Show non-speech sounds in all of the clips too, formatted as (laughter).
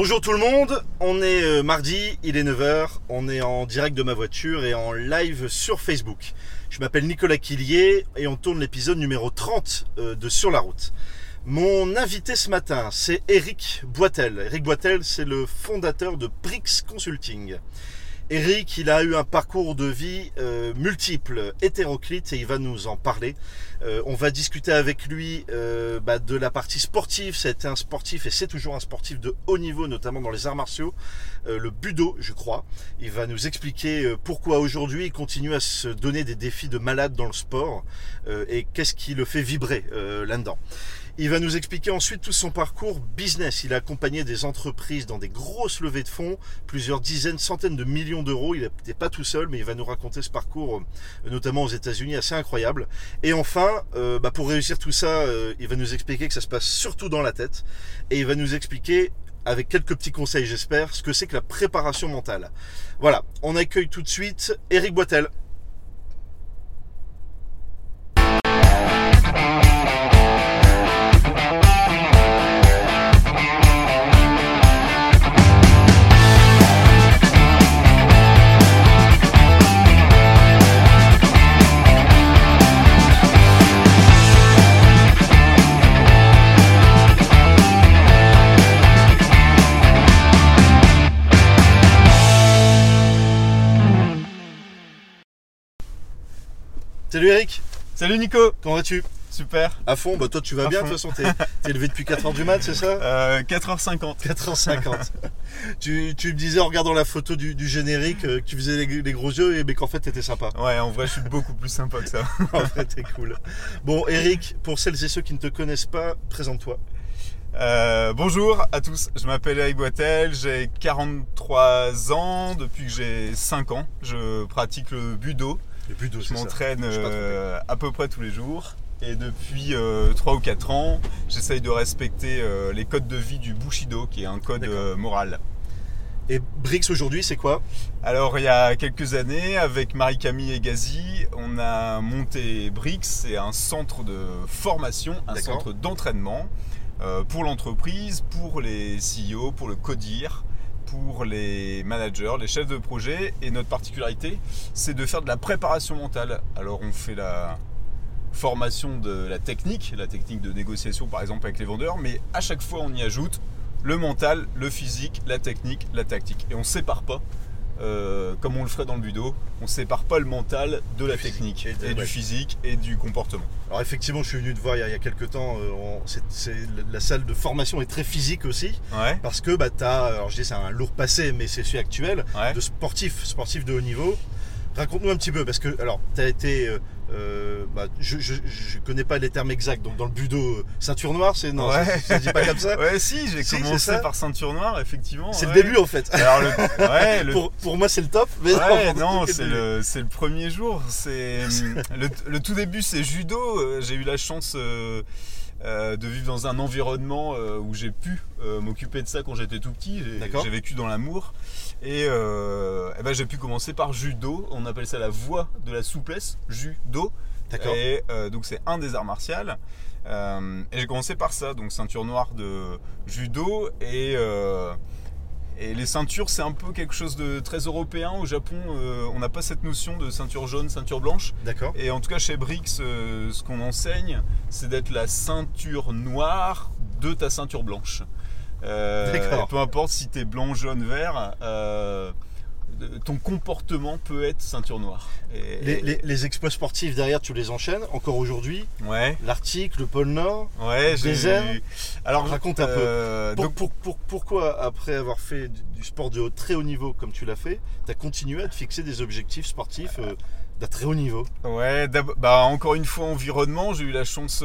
Bonjour tout le monde, on est euh, mardi, il est 9h, on est en direct de ma voiture et en live sur Facebook. Je m'appelle Nicolas Quillier et on tourne l'épisode numéro 30 euh, de Sur la route. Mon invité ce matin, c'est Eric Boitel. Eric Boitel, c'est le fondateur de Brix Consulting. Eric, il a eu un parcours de vie euh, multiple, hétéroclite, et il va nous en parler. Euh, on va discuter avec lui euh, bah, de la partie sportive. C'était un sportif et c'est toujours un sportif de haut niveau, notamment dans les arts martiaux, le budo, je crois. Il va nous expliquer pourquoi aujourd'hui il continue à se donner des défis de malade dans le sport et qu'est-ce qui le fait vibrer là-dedans. Il va nous expliquer ensuite tout son parcours business. Il a accompagné des entreprises dans des grosses levées de fonds, plusieurs dizaines, centaines de millions d'euros. Il n'était pas tout seul, mais il va nous raconter ce parcours, euh, notamment aux États-Unis, assez incroyable. Et enfin, euh, bah, pour réussir tout ça, euh, il va nous expliquer que ça se passe surtout dans la tête. Et il va nous expliquer avec quelques petits conseils, j'espère, ce que c'est que la préparation mentale. Voilà, on accueille tout de suite Eric Boitel. Salut Eric Salut Nico Comment vas-tu? Super À fond, bah toi tu vas bien de toute façon, t'es levé depuis 4h du mat, c'est ça? (laughs) Euh, 4h50. 4h50. (laughs) tu, tu, me disais en regardant la photo du, générique euh, que tu faisais les, gros yeux, mais qu'en fait t'étais sympa. Ouais, en vrai je suis beaucoup plus sympa que ça. (laughs) en vrai t'es cool. Bon Eric, pour celles et ceux qui ne te connaissent pas, présente-toi. Euh, bonjour à tous, je m'appelle Eric Boitel, j'ai 43 ans, depuis que j'ai 5 ans, je pratique le budo, je m'entraîne euh, à peu près tous les jours. Et depuis 3 euh, ou 4 ans, j'essaye de respecter euh, les codes de vie du Bushido, qui est un code moral. Et Brix aujourd'hui, c'est quoi? Alors, il y a quelques années, avec Marie-Camille et Gazi, on a monté Brix. C'est un centre de formation, un centre d'entraînement pour l'entreprise, pour les CEO, pour le CODIR pour les managers, les chefs de projet. Et notre particularité, c'est de faire de la préparation mentale. Alors on fait la formation de la technique, la technique de négociation par exemple avec les vendeurs, mais à chaque fois on y ajoute le mental, le physique, la technique, la tactique. Et on ne sépare pas. Euh, comme on le ferait dans le budo, on sépare pas le mental de la technique et, du physique et du comportement. Alors effectivement, je suis venu te voir il y a, quelques temps. Euh, la salle de formation est très physique aussi, parce que bah as, alors je dis c'est un lourd passé, mais c'est celui actuel de sportif, sportif de haut niveau. Raconte-nous un petit peu, parce que alors tu as été euh, euh, bah, je, je, connais pas les termes exacts. Donc dans le budo, euh, ceinture noire, c'est non, ouais. ça, dit pas comme ça. (laughs) ouais, si, j'ai commencé par ceinture noire, effectivement. C'est le début en fait. Alors, le, (laughs) pour, pour, moi, c'est le top. Mais ouais, non, c'est le, le, premier jour. C'est le, le, tout début, c'est judo. Euh, j'ai eu la chance. de vivre dans un environnement où j'ai pu m'occuper de ça quand j'étais tout petit. J'ai vécu dans l'amour. Et, euh, eh ben, j'ai pu commencer par judo. On appelle ça la voie de la souplesse, judo. D'accord. Et euh, donc c'est un des arts martiaux. Euh, et j'ai commencé par ça, donc ceinture noire de judo et et les ceintures, c'est un peu quelque chose de très européen. Au Japon, on n'a pas cette notion de ceinture jaune, ceinture blanche. D'accord. Et en tout cas, chez Brix, ce qu'on enseigne, c'est d'être la ceinture noire de ta ceinture blanche. Euh, peu importe si tu es blanc, jaune, vert, euh, ton comportement peut être ceinture noire. les, les, exploits sportifs derrière, tu les enchaînes encore aujourd'hui Ouais. L'Arctique, le pôle Nord, ouais, le désert. Alors raconte un peu. Euh, pour, pourquoi, après avoir fait du sport de haut, très haut niveau comme tu l'as fait, tu as continué à te fixer des objectifs sportifs d'un très haut niveau? Ouais, bah, encore une fois, environnement. J'ai eu la chance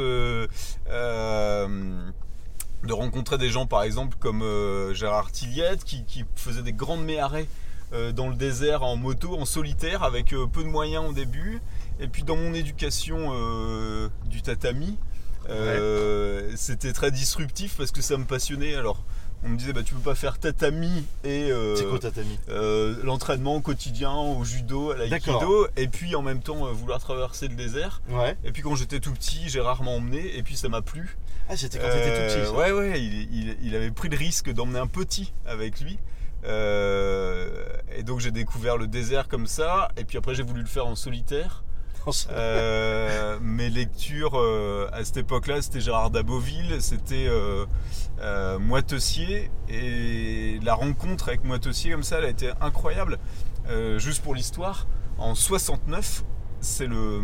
de rencontrer des gens par exemple comme euh, Gérard Tilliette qui, faisait des grandes méarrées euh, dans le désert en moto, en solitaire, avec euh, peu de moyens au début. Et puis dans mon éducation du tatami, c'était très disruptif parce que ça me passionnait. Alors on me disait bah tu peux pas faire tatami et C'est quoi tatami? l'entraînement quotidien au judo, à l'aïkido, D'accord. et puis en même temps vouloir traverser le désert. Ouais. Et puis quand j'étais tout petit, j'ai rarement emmené, et puis ça m'a plu. Ah, c'était quand t'étais tout petit. Euh, ça. Ouais, ouais, il, il- il avait pris le risque d'emmener un petit avec lui. Euh, et donc j'ai découvert le désert comme ça, et puis après j'ai voulu le faire en solitaire. Euh, mes lectures euh, à cette époque-là, c'était Gérard Daboville, c'était euh, Moitessier, et la rencontre avec Moitessier comme ça, elle a été incroyable. Juste pour l'histoire, en 69, c'est le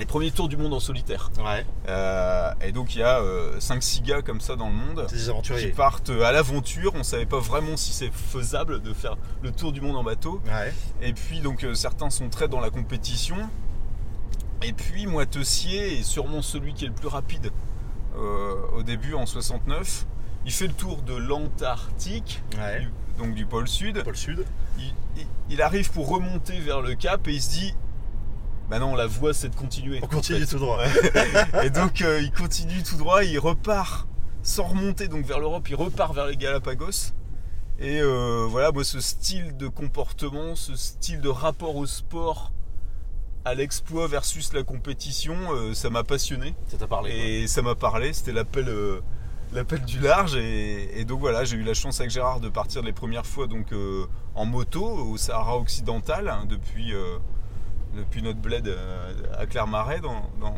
les premiers tours du monde en solitaire. Ouais. Euh, et donc il y a 5-6 gars comme ça dans le monde des qui partent à l'aventure. On savait pas vraiment si c'est faisable de faire le tour du monde en bateau. Ouais. Et puis donc euh, certains sont très dans la compétition. Et puis Moitessier est sûrement celui qui est le plus rapide euh, au début en 69. Il fait le tour de l'Antarctique, Ouais. donc du pôle sud. Pôle Sud. Il, il- il arrive pour remonter vers le cap et il se dit Bah non, la voie c'est de continuer. On en continue fait. tout droit. Et donc euh, il continue tout droit, il repart sans remonter donc vers l'Europe, il repart vers les Galapagos. Et euh, voilà, moi ce style de comportement, ce style de rapport au sport, à l'exploit versus la compétition, euh, ça m'a passionné. Ça t'a parlé. quoi. Et ça m'a parlé, c'était l'appel euh, l'appel du large. Et, et donc voilà, j'ai eu la chance avec Gérard de partir les premières fois donc, euh, en moto au Sahara occidental hein, depuis, euh, depuis notre bled euh, à Clermarais, dans, dans-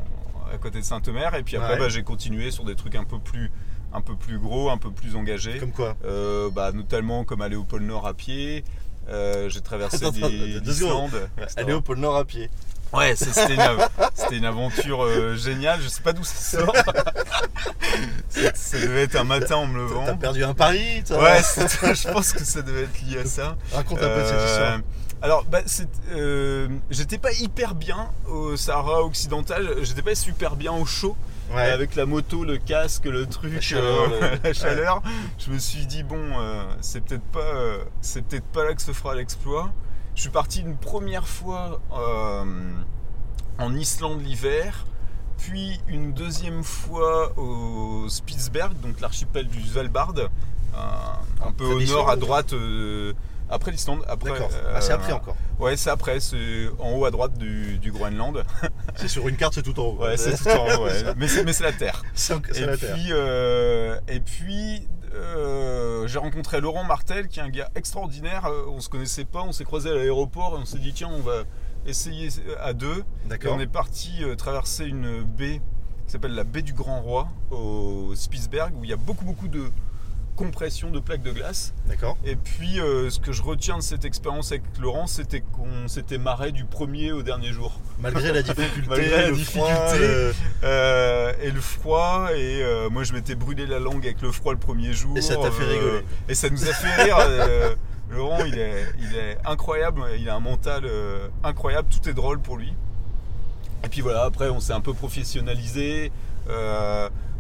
à côté de Sainte-Mère. Et puis après, Ouais. bah, j'ai continué sur des trucs un peu plus, un peu plus gros, un peu plus engagés. Comme quoi Euh, bah, notamment comme aller au pôle Nord à pied. Euh, j'ai traversé Attends, des- Aller au pôle Nord à pied. Ouais, (laughs) c'était une, aventure euh, géniale. Je sais pas d'où ça sort. (laughs) ça, devait être un matin en me levant. T'as perdu un pari toi Ouais, je pense que ça devait être lié à ça. Raconte un peu cette histoire. Alors, bah, euh, j'étais pas hyper bien au Sahara occidental. J'étais pas super bien au chaud. Ouais. Avec la moto, le casque, le truc, La chaleur, euh, le- (laughs) la chaleur, je me suis dit bon, euh, c'est peut-être pas, c'est peut-être pas là que se fera l'exploit. Je suis parti une première fois en Islande l'hiver, puis une deuxième fois au Spitzberg, donc l'archipel du Svalbard, un, un peu au nord à droite. Après l'Islande, après. D'accord. euh, Ah, c'est après encore. Ouais, c'est après, c'est en haut à droite du, du Groenland. (laughs) C'est sur une carte, c'est tout en haut. Ouais, c'est tout en haut, ouais. mais c'est la Terre. C'est la Terre. puis, euh, et puis euh, j'ai rencontré Laurent Martel, qui est un gars extraordinaire. On se connaissait pas, on s'est croisé à l'aéroport et on s'est dit tiens, on va essayer à deux. Et D'accord. on est parti traverser une baie qui s'appelle la baie du Grand Roi au Spitzberg, où il y a beaucoup beaucoup de compression de plaques de glace. D'accord. Et puis, euh, ce que je retiens de cette expérience avec Laurent, c'était qu'on s'était marré du premier au dernier jour. Malgré la (laughs) difficulté, Malgré la le difficulté. froid, le- Euh, et le froid, et euh, moi je m'étais brûlé la langue avec le froid le premier jour. Et ça t'a fait rigoler. Et ça nous a fait rire. (laughs) Laurent, il est, il est incroyable, il a un mental incroyable, tout est drôle pour lui. Et puis voilà, après on s'est un peu professionnalisé.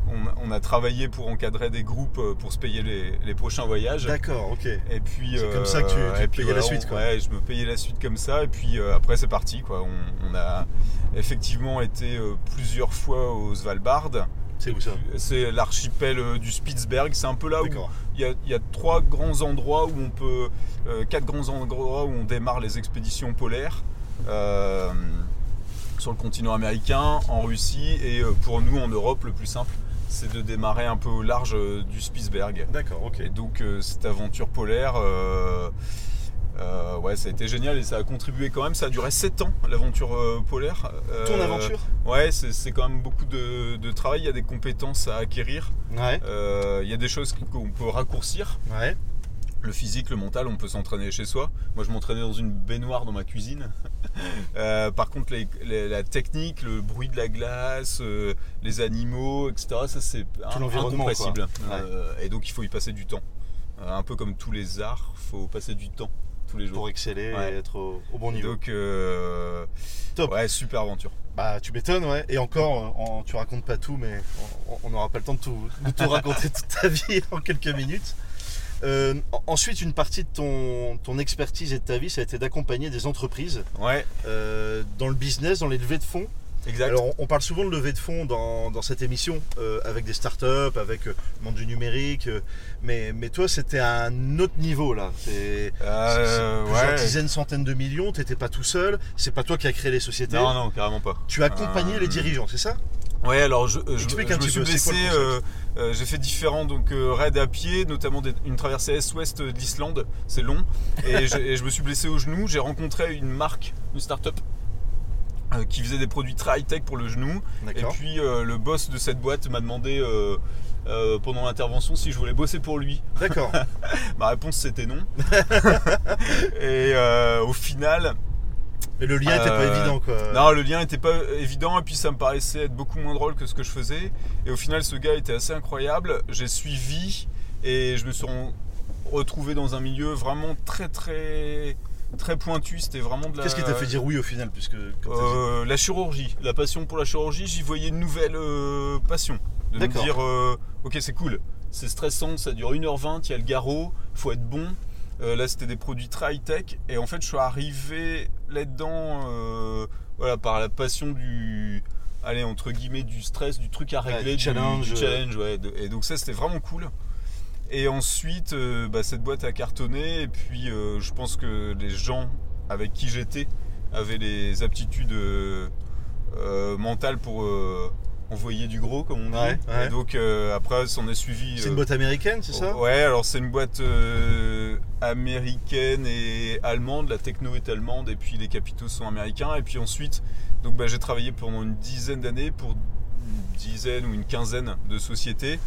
Euh, on, on a travaillé pour encadrer des groupes euh, pour se payer les, les prochains voyages. D'accord, ok. Et puis C'est comme ça que tu- tu et te puis payais la suite, on- quoi. Ouais, je me payais la suite comme ça. Et puis euh, après c'est parti quoi. On, a effectivement été euh, plusieurs fois au Svalbard. C'est où ça? C'est l'archipel euh, du Spitzberg. C'est un peu là où il y, a, il y a trois grands endroits où on peut, euh, quatre grands endroits où on démarre les expéditions polaires. Euh, sur le continent américain, en Russie et euh, pour nous en Europe, le plus simple, c'est de démarrer un peu au large euh, du Spitzberg. D'accord, ok. Et donc euh, cette aventure polaire, euh, ouais, ça a été génial et ça a contribué quand même. Ça a duré 7 ans l'aventure polaire. Ton aventure Ouais, c'est c'est quand même beaucoup de, de travail. Il y a des compétences à acquérir. Ouais. Il y a des choses qu'on peut raccourcir. Ouais. Le physique, le mental, on peut s'entraîner chez soi. Moi, je m'entraînais dans une baignoire dans ma cuisine. (laughs) Euh, par contre, les- les- la technique, le bruit de la glace, euh, les animaux, etc., ça c'est incompressible. quoi. Euh, et donc, il faut y passer du temps. Euh, un peu comme tous les arts, il faut passer du temps tous les jours. Pour exceller Ouais. et être au, au bon niveau. donc, Top. ouais, super aventure. Bah, tu m'étonnes, ouais. Et encore, en- tu racontes pas tout, mais on- on n'aura pas le temps de tout, de tout raconter toute ta vie (laughs) en quelques minutes. Euh, en- ensuite, une partie de ton, ton expertise et de ta vie, ça a été d'accompagner des entreprises Ouais, euh, dans le business, dans les levées de fonds. Exact. Alors, on- parle souvent de levée de fonds dans, dans cette émission, euh, avec des startups, avec le monde du numérique, mais, mais toi, c'était à un autre niveau là. C'est plusieurs ouais. dizaines, centaines de millions, t'étais pas tout seul, c'est pas toi qui as créé les sociétés. Non, non, carrément pas. Tu as accompagné les dirigeants, c'est ça? Ouais, alors je, je, Explique je un me petit suis peu, c'est quoi blessé. le euh, euh, j'ai fait différents donc euh, raids à pied, notamment des- une traversée est-ouest de l'Islande. C'est long. Et, je, et je me suis blessé au genou. J'ai rencontré une marque, une start-up. euh, qui faisait des produits très high-tech pour le genou. Et D'accord. puis euh, le boss de cette boîte m'a demandé euh, euh, pendant l'intervention si je voulais bosser pour lui. D'accord. (laughs) Ma réponse c'était non. (laughs) et euh, au final, Mais le lien était pas Euh, évident quoi. non, le lien n'était pas évident et puis ça me paraissait être beaucoup moins drôle que ce que je faisais. Et au final, ce gars était assez incroyable. J'ai suivi et je me suis re- retrouvé dans un milieu vraiment très très très pointu. C'était vraiment de la. Qu'est-ce qui t'a fait dire oui au final puisque Euh, la chirurgie, la passion pour la chirurgie, j'y voyais une nouvelle euh, passion. De me dire, ok, c'est cool, c'est stressant, ça dure 1h20, il y a le garrot, faut être bon. Euh, là, c'était des produits très high-tech. Et en fait, je suis arrivé là-dedans euh, voilà, par la passion du. Allez, entre guillemets, du stress, du truc à Ouais, régler, du challenge, du challenge, ouais. Et donc, ça, c'était vraiment cool. Et ensuite, euh, bah, cette boîte a cartonné. Et puis, euh, je pense que les gens avec qui j'étais avaient les aptitudes euh, euh, mentales pour euh, envoyer du gros, comme on dit. Ouais, ouais. Et donc, euh, après, s'en est suivi. C'est euh, une boîte américaine, c'est ça? Ouais, alors c'est une boîte euh, américaine et allemande. La techno est allemande et puis les capitaux sont américains. Et puis ensuite, donc bah, j'ai travaillé pendant une dizaine d'années pour une dizaine ou une quinzaine de sociétés.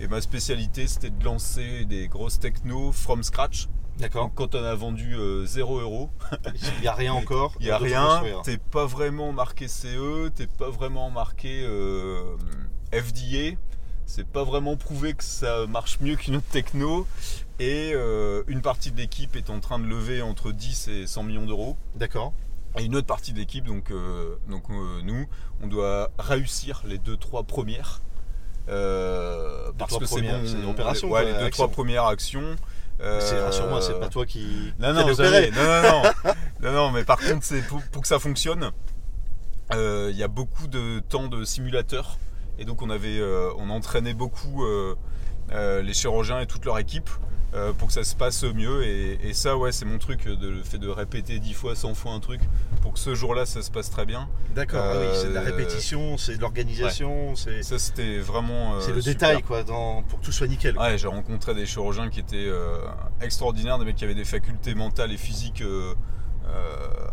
Et ma spécialité, c'était de lancer des grosses techno from scratch. D'accord. Donc, quand on a vendu euh, 0 euros, (laughs) Il n'y a rien (laughs) encore. il n'y a rien, t'es pas vraiment marqué CE, t'es pas vraiment marqué euh, FDA, c'est pas vraiment prouvé que ça marche mieux qu'une autre techno. Et euh, une partie de l'équipe est en train de lever entre 10 et 100 millions d'euros. D'accord. Et une autre partie de l'équipe, donc, euh, donc euh, nous, on doit réussir les deux trois premières. Parce que c'est bon. une opération, Ouais, quoi, les deux action. trois premières actions. Euh, rassure-moi, c'est pas toi qui. non, non, jamais. Non, non, non. (laughs) non, non, mais par contre, c'est pour, pour que ça fonctionne, euh, il y a beaucoup de temps de simulateur. Et donc, on avait, euh, on entraînait beaucoup les chirurgiens et toute leur équipe euh, pour que ça se passe mieux. Et, et ça, ouais, c'est mon truc, de, le fait de répéter 10 fois, 100 fois un truc pour que ce jour-là, ça se passe très bien. D'accord. ah oui, c'est de la Euh, répétition, c'est de l'organisation, c'est Ça, c'était vraiment. euh, c'est le super. détail quoi, dans... pour que tout soit nickel. quoi. Ouais, j'ai rencontré des chirurgiens qui étaient extraordinaires, des mecs qui avaient des facultés mentales et physiques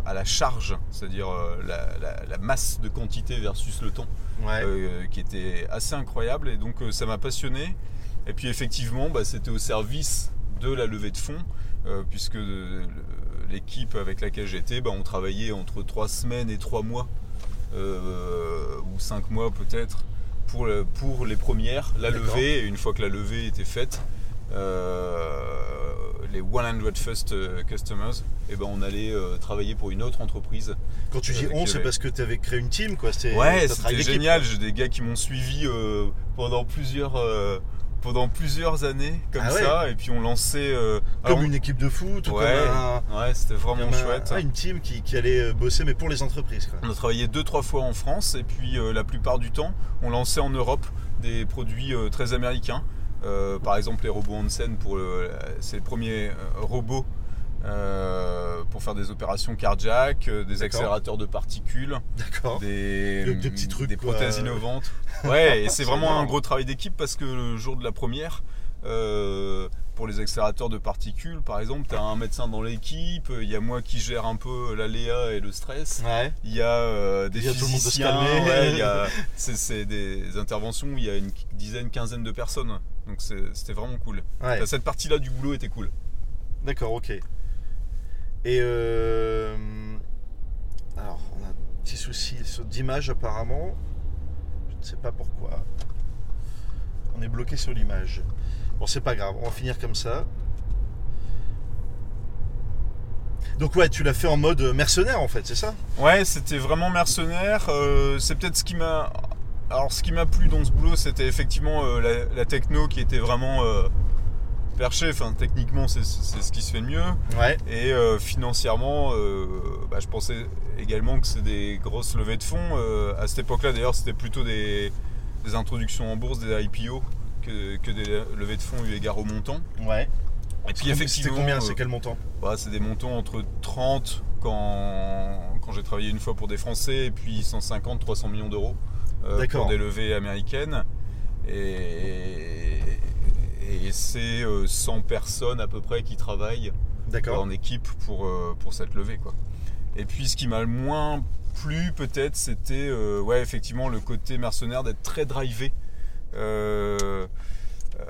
à la charge, c'est-à-dire la, la- la masse de quantité versus le temps, Ouais. qui était assez incroyable. Et donc ça m'a passionné. Et puis effectivement, bah, c'était au service de la levée de fonds, euh, puisque le- l'équipe avec laquelle j'étais, bah, on travaillait entre 3 semaines et 3 mois, euh, ou 5 mois peut-être, pour, pour les premières, la levée. Et une fois que la levée était faite, euh, les 100 first euh, customers, et ben on allait euh, travailler pour une autre entreprise. Quand tu dis euh, on, c'est parce que tu avais créé une team quoi. Ouais, c'était génial. J'ai des gars qui m'ont suivi euh, pendant plusieurs euh, pendant plusieurs années comme Ah ouais. ça, et puis on lançait. euh, Comme alors, une équipe de foot ou ouais, comme un. ouais, c'était vraiment un- chouette. ah, une team qui, qui allait euh, bosser mais pour les entreprises quoi. On a travaillé deux trois fois en France et puis euh, la plupart du temps, on lançait en Europe des produits euh, très américains. Par exemple, les robots Hansen pour le- c'est les premiers euh, robots euh, pour faire des opérations cardiaques, euh, des accélérateurs de particules, des, De- de petits trucs, des quoi. prothèses innovantes. (laughs) Ouais, et c'est vraiment énorme. un gros travail d'équipe parce que le jour de la première, euh, pour les accélérateurs de particules, par exemple, tu as un médecin dans l'équipe, il y a moi qui gère un peu l'aléa et le stress. Ouais. Il y a des Il y a (laughs) physiciens, ouais, c'est, des interventions où il y a une dizaine, quinzaine de personnes. Donc c'était vraiment cool. Ouais. Cette partie-là du boulot était cool. D'accord, ok. Et euh, alors, on a un petit souci d'image apparemment. Je ne sais pas pourquoi. On est bloqué sur l'image. Bon, c'est pas grave, on va finir comme ça. Donc ouais, tu l'as fait en mode mercenaire en fait, c'est ça? Ouais, c'était vraiment mercenaire. Euh, c'est peut-être ce qui m'a. Alors, ce qui m'a plu dans ce boulot, c'était effectivement euh, la, techno qui était vraiment perché. Enfin, techniquement, c'est ce qui se fait de mieux. Ouais. Et euh, financièrement, euh, bah, je pensais également que c'est des grosses levées de fonds. Euh, à cette époque-là, d'ailleurs, c'était plutôt des, des introductions en bourse, des IPO, que, que des levées de fonds eu égard au montant. Ouais. Et puis C'était effectivement, combien euh, C'est quel montant? bah, c'est des montants entre 30 quand, quand j'ai travaillé une fois pour des Français et puis 150, 300 millions d'euros pour des levées américaines. Et, et c'est euh, 100 personnes à peu près qui travaillent en équipe pour, euh, pour cette levée. Quoi. Et puis ce qui m'a le moins plu peut-être, c'était euh, ouais, effectivement le côté mercenaire d'être très drivé euh, euh,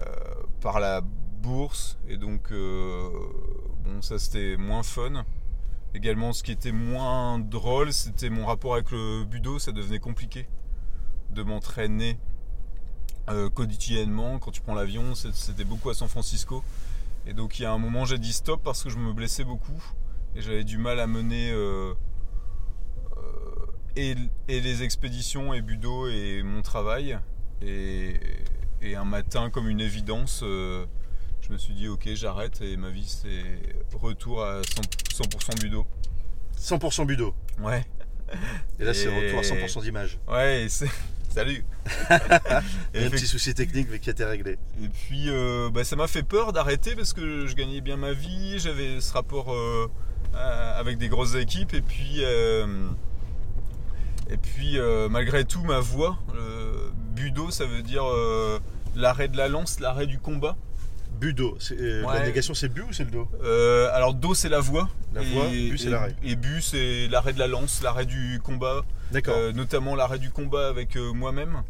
par la bourse. Et donc, euh, bon, ça c'était moins fun. Également, ce qui était moins drôle, c'était mon rapport avec le budo. Ça devenait compliqué de m'entraîner euh, quotidiennement. Quand tu prends l'avion, c'était beaucoup à San Francisco. Et donc, il y a un moment, j'ai dit stop parce que je me blessais beaucoup. Et j'avais du mal à mener euh, euh, et, et les expéditions et budo et mon travail. Et, et un matin, comme une évidence, euh, je me suis dit ok, j'arrête et ma vie c'est retour à 100%, 100% budo. 100% budo. Ouais. Et là, c'est Et- retour à 100% d'image. Ouais, et c'est. Salut (laughs) Il y a un petit souci technique mais qui a été réglé. Et puis euh, bah, ça m'a fait peur d'arrêter parce que je gagnais bien ma vie, j'avais ce rapport euh, avec des grosses équipes et puis euh, et puis malgré tout ma voix, budo ça veut dire l'arrêt de la lance, l'arrêt du combat. Budo. euh, La Ouais. négation, c'est bu ou c'est le dos Euh, alors do c'est la voix, La voix, bu, c'est et- l'arrêt. Et bu c'est l'arrêt de la lance, l'arrêt du combat. D'accord. Euh, notamment l'arrêt du combat avec euh, moi-même.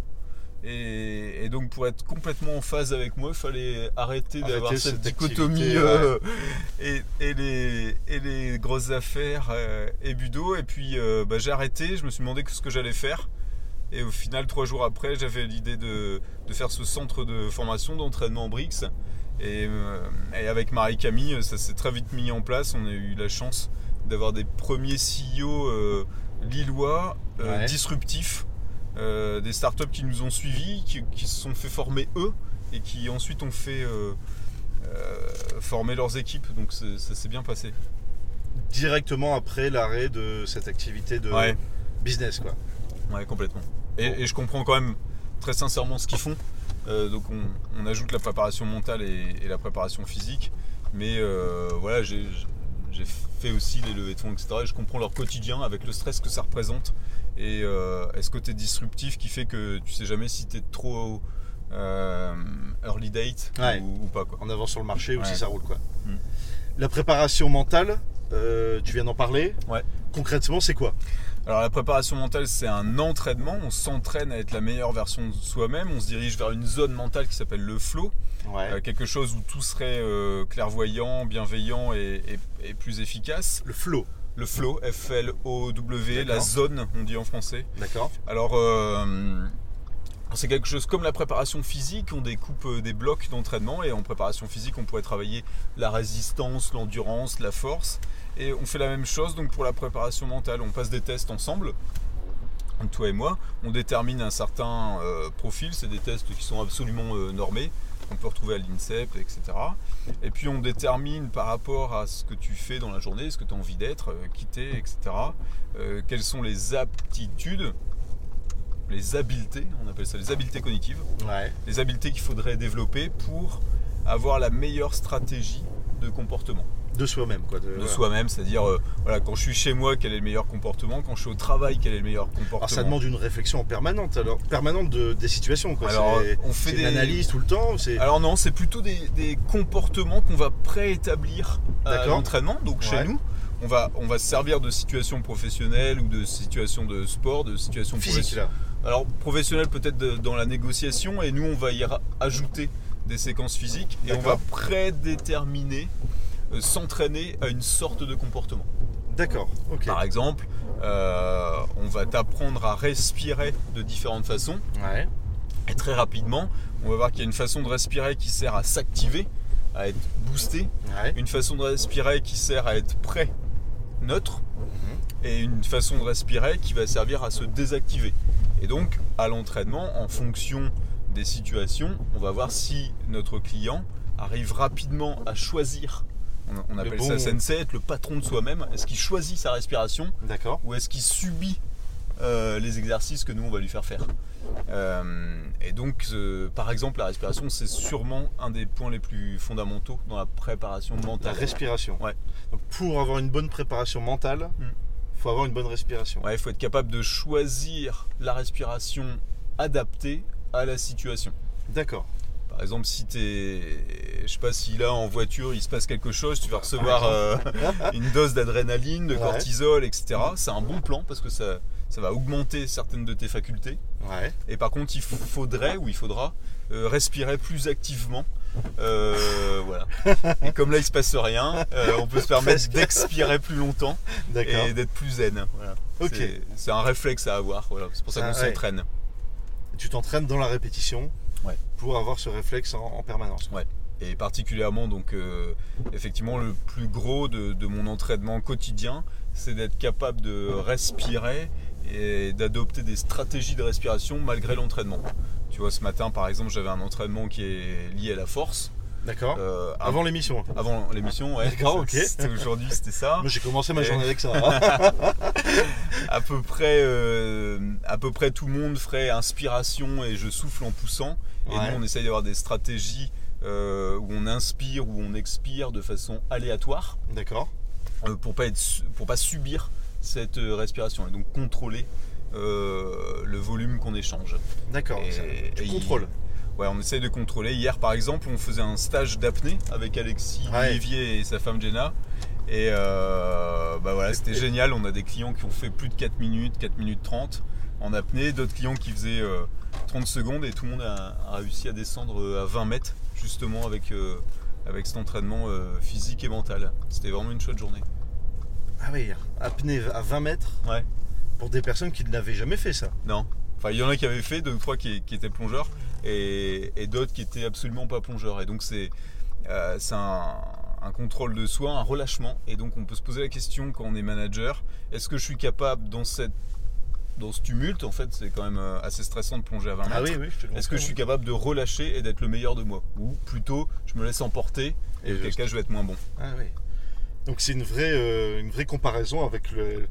Et, et donc pour être complètement en phase avec moi, il fallait arrêter d'avoir cette cette dichotomie (laughs) et, et les, et les grosses affaires et budo. Et puis bah, j'ai arrêté, je me suis demandé ce que j'allais faire. Et au final, trois jours après, j'avais l'idée de, de faire ce centre de formation, d'entraînement en BRICS. Et, euh, et avec Marie-Camille, ça s'est très vite mis en place. On a eu la chance d'avoir des premiers CEO euh, lillois, euh, Ouais. disruptifs, euh, des startups qui nous ont suivis, qui, qui se sont fait former eux et qui ensuite ont fait former leurs équipes. Donc ça s'est bien passé. Directement après l'arrêt de cette activité de Ouais. business, quoi. Ouais, complètement. Et je comprends quand même très sincèrement ce qu'ils font. Euh, donc on, on ajoute la préparation mentale et, et la préparation physique. Mais euh, voilà, j'ai fait aussi les levées de fonds, etc. Et je comprends leur quotidien avec le stress que ça représente. Et, euh, et ce côté disruptif qui fait que tu sais jamais si tu es trop early date Ouais. ou, ou pas. Quoi. En avant sur le marché ou si ça roule, quoi. Mm. La préparation mentale, tu viens d'en parler. Ouais. Concrètement, c'est quoi? Alors la préparation mentale, c'est un entraînement. On s'entraîne à être la meilleure version de soi-même. On se dirige vers une zone mentale qui s'appelle le flow. Ouais. Euh, quelque chose où tout serait euh, clairvoyant, bienveillant et, et- et plus efficace. Le flow, Le flow, F-L-O-W, la zone, on dit en français. d'accord Alors, euh, c'est quelque chose comme la préparation physique, on découpe des blocs d'entraînement et en préparation physique, on pourrait travailler la résistance, l'endurance, la force. Et on fait la même chose donc pour la préparation mentale. On passe des tests ensemble, toi et moi. On détermine un certain euh, profil, c'est des tests qui sont absolument euh, normés. On peut retrouver à l'INSEP, etc. Et puis on détermine par rapport à ce que tu fais dans la journée, ce que tu as envie d'être, euh, quitter, etc. euh, quelles sont les aptitudes, les habiletés, on appelle ça les habiletés cognitives, Ouais. les habiletés qu'il faudrait développer pour avoir la meilleure stratégie de comportement De soi-même, quoi. de voilà. soi-même, c'est-à-dire euh, voilà, quand je suis chez moi, quel est le meilleur comportement, quand je suis au travail, quel est le meilleur comportement. Alors ça demande une réflexion permanente, alors permanente de, des situations, quoi. Alors, on fait des- une analyse tout le temps. C'est Alors non, c'est plutôt des, des comportements qu'on va préétablir à l'entraînement. Donc chez Ouais. nous, on va, on va se servir de situations professionnelles ou de situations de sport, de situations physique professionnelles. là. Alors professionnelles peut-être dans la négociation et nous on va y ajouter des séquences physiques et on va prédéterminer, s'entraîner à une sorte de comportement. D'accord. Par exemple, euh, on va t'apprendre à respirer de différentes façons Ouais. et très rapidement, on va voir qu'il y a une façon de respirer qui sert à s'activer, à être boosté, Ouais. une façon de respirer qui sert à être prêt, neutre, et une façon de respirer qui va servir à se désactiver. Et donc, à l'entraînement, en fonction des situations, on va voir si notre client arrive rapidement à choisir, on, on Le appelle bon- ça sensei, être le patron de soi-même, est-ce qu'il choisit sa respiration D'accord. ou est-ce qu'il subit euh, les exercices que nous on va lui faire faire Euh, Et donc, euh, par exemple, la respiration, c'est sûrement un des points les plus fondamentaux dans la préparation La mentale. respiration. Ouais. Donc, pour avoir une bonne préparation mentale, il Mm. faut avoir une bonne respiration. Ouais, il faut être capable de choisir la respiration adaptée à la situation. D'accord. Par exemple, si t'es, je sais pas si là en voiture il se passe quelque chose, tu vas recevoir euh, une dose d'adrénaline, de cortisol, etc. C'est un bon plan parce que ça, ça va augmenter certaines de tes facultés. Ouais. Et par contre, il faudrait ou il faudra euh, respirer plus activement. Euh, voilà. Et comme là il se passe rien, euh, on peut se (laughs) permettre d'expirer plus longtemps et d'être plus zen. Voilà. Ok. C'est- un réflexe à avoir. Voilà. C'est pour ça Ah, qu'on ouais. s'entraîne. Tu t'entraînes dans la répétition Ouais. pour avoir ce réflexe en, en permanence. Et particulièrement, donc, euh, effectivement, le plus gros de, de mon entraînement quotidien, c'est d'être capable de respirer et d'adopter des stratégies de respiration malgré l'entraînement. Tu vois, ce matin, par exemple, j'avais un entraînement qui est lié à la force. D'accord Euh, Avant l'émission. avant l'émission, ouais. D'accord, ok. Aujourd'hui, c'était ça. Moi j'ai commencé ma journée avec ça. hein. (laughs) À peu près, euh, à peu près tout le monde ferait inspiration et je souffle en poussant. Et Ouais. nous, on essaye d'avoir des stratégies euh, où on inspire, où on expire de façon aléatoire. D'accord. pour pas être pour pas subir cette respiration et donc contrôler euh, le volume qu'on échange. D'accord. Tu contrôles. Ouais, on essaye de contrôler. Hier, par exemple, on faisait un stage d'apnée avec Alexis Ouais. Lévier et sa femme Jenna. Et euh, bah voilà, c'était génial. On a des clients qui ont fait plus de 4 minutes, 4 minutes 30 en apnée, d'autres clients qui faisaient euh, 30 secondes et tout le monde a, a réussi à descendre euh, à 20 mètres justement avec, euh, avec cet entraînement euh, physique et mental. C'était vraiment une chouette journée. Ah oui, apnée à 20 mètres Ouais. pour des personnes qui n'avaient jamais fait ça. Non. Enfin, il y en a qui avaient fait, deux ou trois qui, qui étaient plongeurs, et, et d'autres qui étaient absolument pas plongeurs. Et donc, c'est euh, un, un contrôle de soi, un relâchement. Et donc, on peut se poser la question quand on est manager est-ce que je suis capable, dans, cette, dans ce tumulte, en fait, c'est quand même euh, assez stressant de plonger à 20 mètres. Ah oui, oui, le Est-ce que je suis capable de relâcher et d'être le meilleur de moi? Ou plutôt, je me laisse emporter et Et auquel cas je vais être moins bon? Ah oui. Donc c'est une vraie, euh, une vraie comparaison avec le,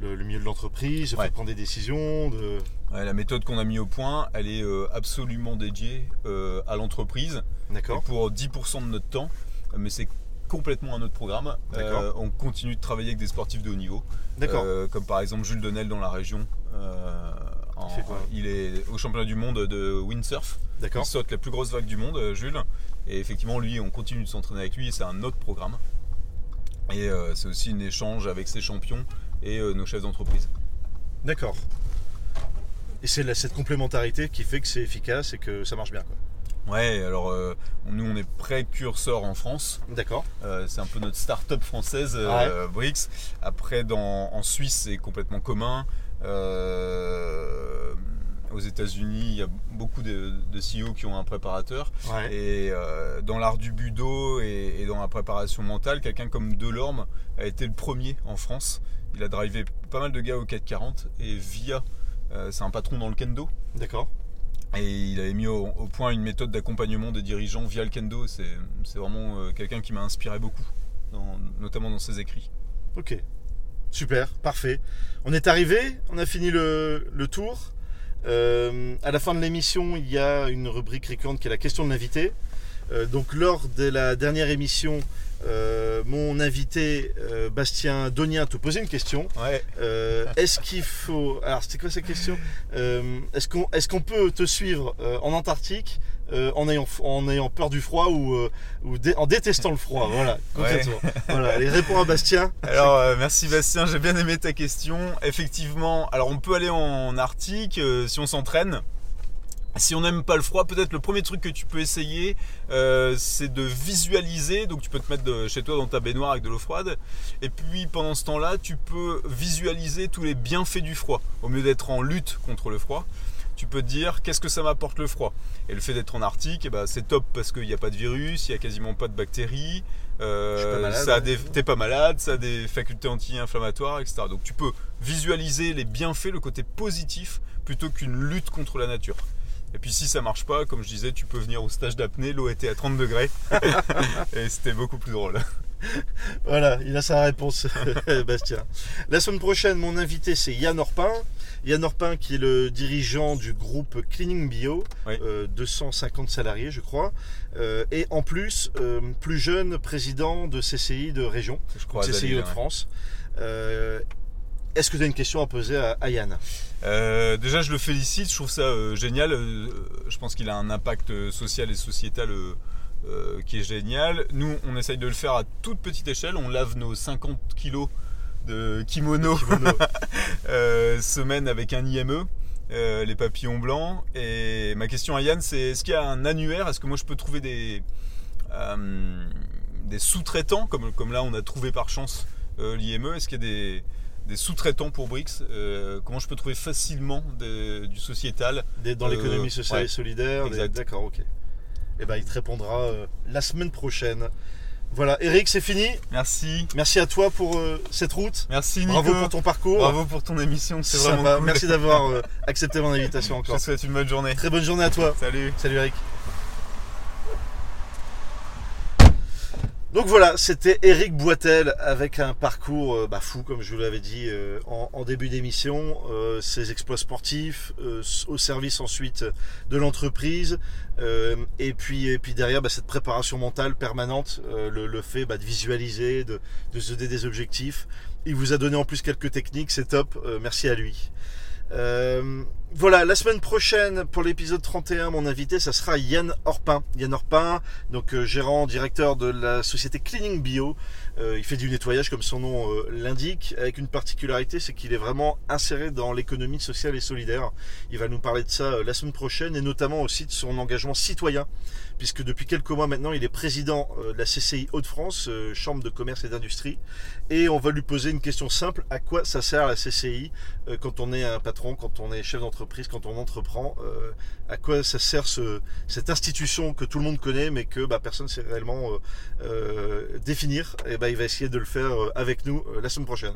le- le milieu de l'entreprise, de Ouais. prendre des décisions, de... Ouais, La méthode qu'on a mis au point, elle est euh, absolument dédiée euh, à l'entreprise. D'accord pour 10% de notre temps, mais c'est complètement un autre programme. D'accord. Euh, on continue de travailler avec des sportifs de haut niveau, D'accord. Euh, comme par exemple Jules Denel dans la région. En- Il fait quoi il est au championnat du monde de windsurf. D'accord. Il saute la plus grosse vague du monde, Jules. Et effectivement, lui, on continue de s'entraîner avec lui et c'est un autre programme. Et c'est aussi un échange avec ses champions et euh, nos chefs d'entreprise. D'accord. Et c'est cette complémentarité qui fait que c'est efficace et que ça marche bien. Quoi. Ouais, alors euh, nous, on est précurseurs en France. D'accord. Euh, c'est un peu notre start-up française, euh, Brix. Après, dans, en Suisse, c'est complètement commun. Aux États-Unis, il y a beaucoup de, de CEO qui ont un préparateur. Ouais. Et euh, dans l'art du budo et, et dans la préparation mentale, quelqu'un comme Delorme a été le premier en France. Il a drivé pas mal de gars au 440 et via, euh, c'est un patron dans le kendo. D'accord. Et il avait mis au, au point une méthode d'accompagnement des dirigeants via le kendo. C'est c'est vraiment euh, quelqu'un qui m'a inspiré beaucoup, dans- notamment dans ses écrits. Ok. Super, parfait. On est arrivé, on a fini le, le tour. Euh, à la fin de l'émission, il y a une rubrique récurrente qui est la question de l'invité. Euh, donc lors de la dernière émission, euh, mon invité euh, Bastien Donien te posait une question. Ouais. Euh, est-ce qu'il faut. Alors, c'était quoi cette question? Euh, Est-ce qu'on est qu'on peut te suivre euh, en Antarctique? Euh, en, ayant, en ayant peur du froid ou, euh, ou dé- en détestant le froid Voilà, concrètement. Voilà, allez, réponds à Bastien. Alors euh, merci Bastien, j'ai bien aimé ta question. Effectivement, alors on peut aller en Arctique si on s'entraîne. Si on n'aime pas le froid, peut-être le premier truc que tu peux essayer, euh, c'est de visualiser. Donc tu peux te mettre de- chez toi dans ta baignoire avec de l'eau froide. Et puis pendant ce temps-là, tu peux visualiser tous les bienfaits du froid. Au mieux d'être en lutte contre le froid, tu peux te dire qu'est-ce que ça m'apporte le froid? Et le fait d'être en Arctique, eh ben, c'est top parce qu'il n'y a pas de virus, il n'y a quasiment pas de bactéries. euh, Je suis pas malade, ça a des- t'es pas malade, ça a des facultés anti-inflammatoires, etc. Donc tu peux visualiser les bienfaits, le côté positif, plutôt qu'une lutte contre la nature. Et puis si ça marche pas, comme je disais, tu peux venir au stage d'apnée, l'eau était à 30 degrés. (laughs) et c'était beaucoup plus drôle. (laughs) Voilà, il a sa réponse, (laughs) Bastien. La semaine prochaine, mon invité, c'est Yann Orpin. Yann Orpin, qui est le dirigeant du groupe Cleaning Bio, Oui. euh, 250 salariés, je crois. Euh, et en plus, euh, plus jeune président de CCI de région, Je crois. CCI ouais. Hauts-de-France. Euh, Est-ce que tu as une question à poser à, à Yann? Euh, déjà, je le félicite, je trouve ça euh, génial. Euh, je pense qu'il a un impact social et sociétal euh, qui est génial. Nous, on essaye de le faire à toute petite échelle. On lave nos 50 kilos de kimono, Kimono. (laughs) euh, semaine avec un IME. euh, les papillons blancs. Et ma question à Yann, c'est est-ce qu'il y a un annuaire? Est-ce que moi je peux trouver des, euh, des sous-traitants, comme, comme là on a trouvé par chance euh, l'IME Est-ce qu'il y a des, des sous-traitants pour Brix? Comment je peux trouver facilement des- du sociétal? Dans l'économie sociale ouais. et solidaire. D'accord, ok. Eh ben, il te répondra euh, la semaine prochaine. Voilà, Eric, c'est fini. Merci. Merci à toi pour euh, cette route. Merci Nico. Bravo pour ton parcours. Bravo pour ton émission, c'est vraiment cool. Merci d'avoir euh, accepté mon invitation (laughs) Je encore. te souhaite une bonne journée. Très bonne journée à toi. Salut. Salut Eric. Donc voilà, c'était Eric Boitel avec un parcours euh, bah, fou, comme je vous l'avais dit euh, en, début d'émission. Euh, ses exploits sportifs, au service ensuite de l'entreprise, et, puis, et puis derrière bah, cette préparation mentale permanente, le, fait bah, de visualiser, de, de se donner des objectifs. Il vous a donné en plus quelques techniques, c'est top, merci à lui. Voilà, la semaine prochaine pour l'épisode 31, mon invité, ça sera Yann Orpin. Yann Orpin, donc euh, gérant, directeur de la société Cleaning Bio. Euh, il fait du nettoyage comme son nom euh, l'indique, avec une particularité, c'est qu'il est vraiment inséré dans l'économie sociale et solidaire. Il va nous parler de ça la semaine prochaine et notamment aussi de son engagement citoyen, puisque depuis quelques mois maintenant, il est président de la CCI Hauts-de-France, Chambre de commerce et d'industrie, et on va lui poser une question simple à quoi ça sert la CCI quand on est un patron, quand on est chef d'entreprise, quand on entreprend, euh, à quoi ça sert ce, cette institution que tout le monde connaît mais que bah, personne ne sait réellement euh, euh, définir, et bah, il va essayer de le faire avec nous la semaine prochaine.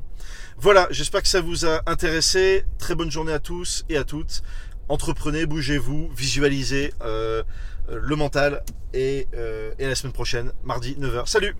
Voilà, j'espère que ça vous a intéressé. Très bonne journée à tous et à toutes. Entreprenez, bougez-vous, visualisez le mental et, et à la semaine prochaine, mardi 9h. Salut